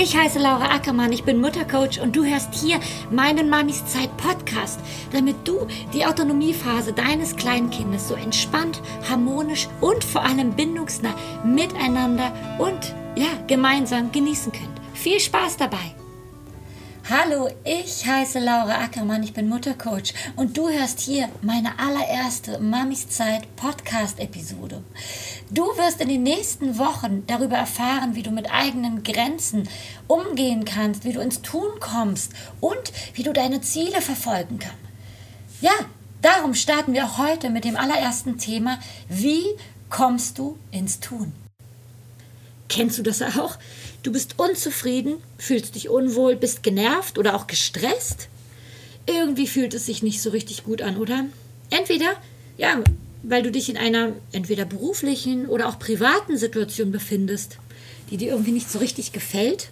Ich heiße Laura Ackermann, ich bin Muttercoach und du hörst hier meinen Mamis Zeit Podcast, damit du die Autonomiephase deines kleinen Kindes so entspannt, harmonisch und vor allem bindungsnah miteinander und ja, gemeinsam genießen könnt. Viel Spaß dabei! Hallo, ich heiße Laura Ackermann, ich bin Muttercoach und du hörst hier meine allererste Mamis Zeit Podcast-Episode. Du wirst in den nächsten Wochen darüber erfahren, wie du mit eigenen Grenzen umgehen kannst, wie du ins Tun kommst und wie du deine Ziele verfolgen kannst. Ja, darum starten wir heute mit dem allerersten Thema, wie kommst du ins Tun? Kennst du das auch? Du bist unzufrieden, fühlst dich unwohl, bist genervt oder auch gestresst. Irgendwie fühlt es sich nicht so richtig gut an, oder? Entweder, ja, weil du dich in einer entweder beruflichen oder auch privaten Situation befindest, die dir irgendwie nicht so richtig gefällt.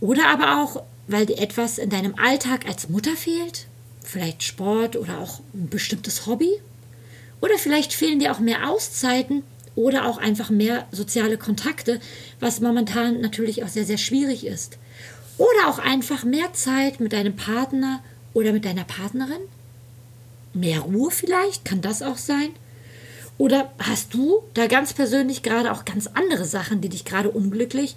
Oder aber auch, weil dir etwas in deinem Alltag als Mutter fehlt. Vielleicht Sport oder auch ein bestimmtes Hobby. Oder vielleicht fehlen dir auch mehr Auszeiten oder auch einfach mehr soziale Kontakte, was momentan natürlich auch sehr, sehr schwierig ist. Oder auch einfach mehr Zeit mit deinem Partner oder mit deiner Partnerin. Mehr Ruhe vielleicht, kann das auch sein. Oder hast du da ganz persönlich gerade auch ganz andere Sachen, die dich gerade unglücklich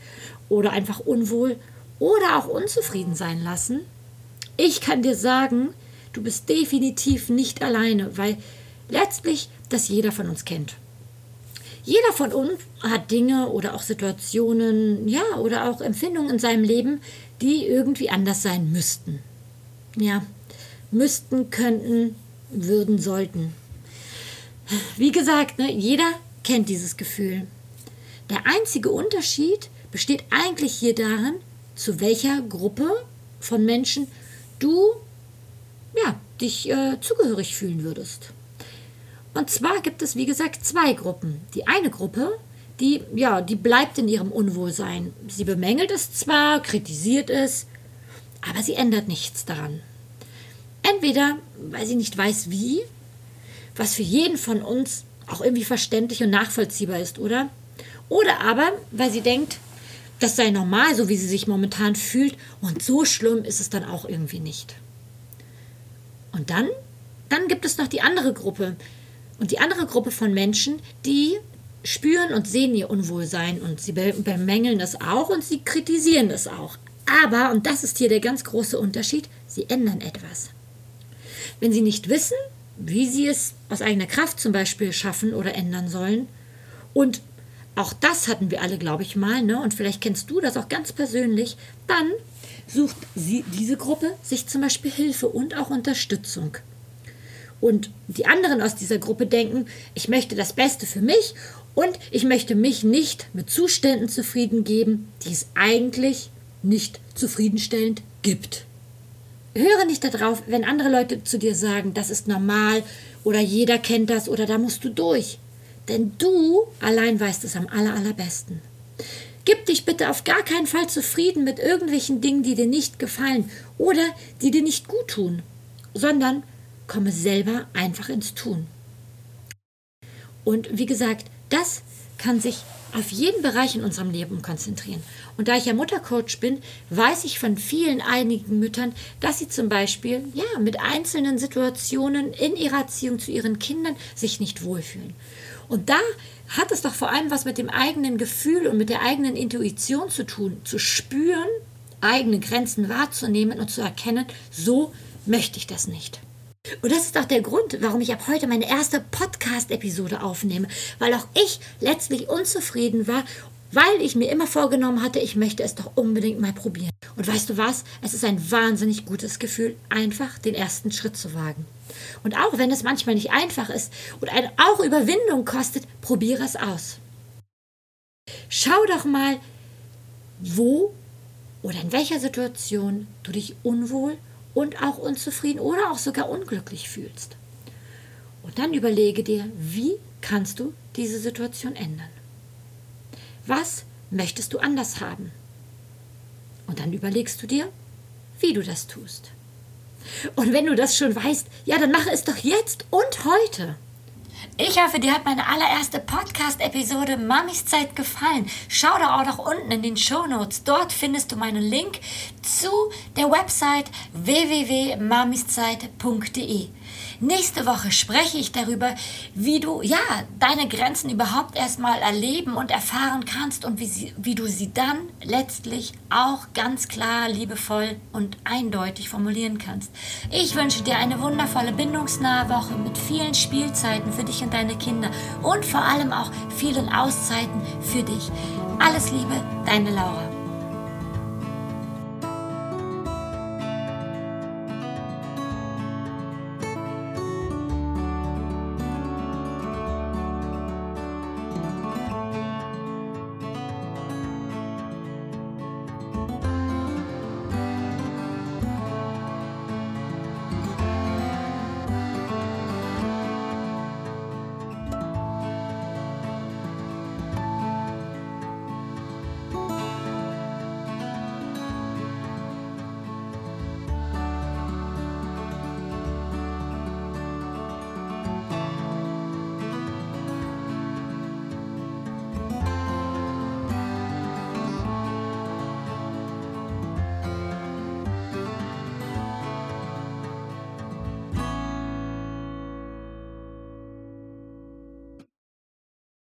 oder einfach unwohl oder auch unzufrieden sein lassen? Ich kann dir sagen, du bist definitiv nicht alleine, weil letztlich das jeder von uns kennt. Jeder von uns hat Dinge oder auch Situationen, ja, oder auch Empfindungen in seinem Leben, die irgendwie anders sein müssten. Ja, müssten, könnten, würden, sollten. Wie gesagt, ne, jeder kennt dieses Gefühl. Der einzige Unterschied besteht eigentlich hier darin, zu welcher Gruppe von Menschen du ja, dich äh, zugehörig fühlen würdest. Und zwar gibt es, wie gesagt, zwei Gruppen. Die eine Gruppe, die, ja, die bleibt in ihrem Unwohlsein. Sie bemängelt es zwar, kritisiert es, aber sie ändert nichts daran. Entweder, weil sie nicht weiß, wie, was für jeden von uns auch irgendwie verständlich und nachvollziehbar ist, oder? Oder aber, weil sie denkt, das sei normal, so wie sie sich momentan fühlt, und so schlimm ist es dann auch irgendwie nicht. Und dann, dann gibt es noch die andere Gruppe, und die andere Gruppe von Menschen, die spüren und sehen ihr Unwohlsein und sie bemängeln es auch und sie kritisieren es auch. Aber, und das ist hier der ganz große Unterschied, sie ändern etwas. Wenn sie nicht wissen, wie sie es aus eigener Kraft zum Beispiel schaffen oder ändern sollen, und auch das hatten wir alle, glaube ich mal, ne? und vielleicht kennst du das auch ganz persönlich, dann sucht sie, diese Gruppe sich zum Beispiel Hilfe und auch Unterstützung. Und die anderen aus dieser Gruppe denken, ich möchte das Beste für mich und ich möchte mich nicht mit Zuständen zufrieden geben, die es eigentlich nicht zufriedenstellend gibt. Höre nicht darauf, wenn andere Leute zu dir sagen, das ist normal oder jeder kennt das oder da musst du durch. Denn du allein weißt es am aller, allerbesten. Gib dich bitte auf gar keinen Fall zufrieden mit irgendwelchen Dingen, die dir nicht gefallen oder die dir nicht gut tun, sondern komme selber einfach ins Tun. Und wie gesagt, das kann sich auf jeden Bereich in unserem Leben konzentrieren. Und da ich ja Muttercoach bin, weiß ich von vielen einigen Müttern, dass sie zum Beispiel ja mit einzelnen Situationen in ihrer Erziehung zu ihren Kindern sich nicht wohlfühlen. Und da hat es doch vor allem was mit dem eigenen Gefühl und mit der eigenen Intuition zu tun, zu spüren, eigene Grenzen wahrzunehmen und zu erkennen, so möchte ich das nicht. Und das ist auch der Grund, warum ich ab heute meine erste Podcast-Episode aufnehme, weil auch ich letztlich unzufrieden war, weil ich mir immer vorgenommen hatte, ich möchte es doch unbedingt mal probieren. Und weißt du was? Es ist ein wahnsinnig gutes Gefühl, einfach den ersten Schritt zu wagen. Und auch wenn es manchmal nicht einfach ist und auch Überwindung kostet, probiere es aus. Schau doch mal, wo oder in welcher Situation du dich unwohl und auch unzufrieden oder auch sogar unglücklich fühlst. Und dann überlege dir, wie kannst du diese Situation ändern? Was möchtest du anders haben? Und dann überlegst du dir, wie du das tust. Und wenn du das schon weißt, ja, dann mache es doch jetzt und heute. Ich hoffe, dir hat meine allererste Podcast-Episode Mamis Zeit gefallen. Schau doch auch noch unten in den Show Notes. Dort findest du meinen Link zu der Website www.mamiszeit.de. Nächste Woche spreche ich darüber, wie du ja deine Grenzen überhaupt erstmal erleben und erfahren kannst und wie, sie, wie du sie dann letztlich auch ganz klar, liebevoll und eindeutig formulieren kannst. Ich wünsche dir eine wundervolle bindungsnahe Woche mit vielen Spielzeiten für dich und deine Kinder und vor allem auch vielen Auszeiten für dich. Alles Liebe, deine Laura.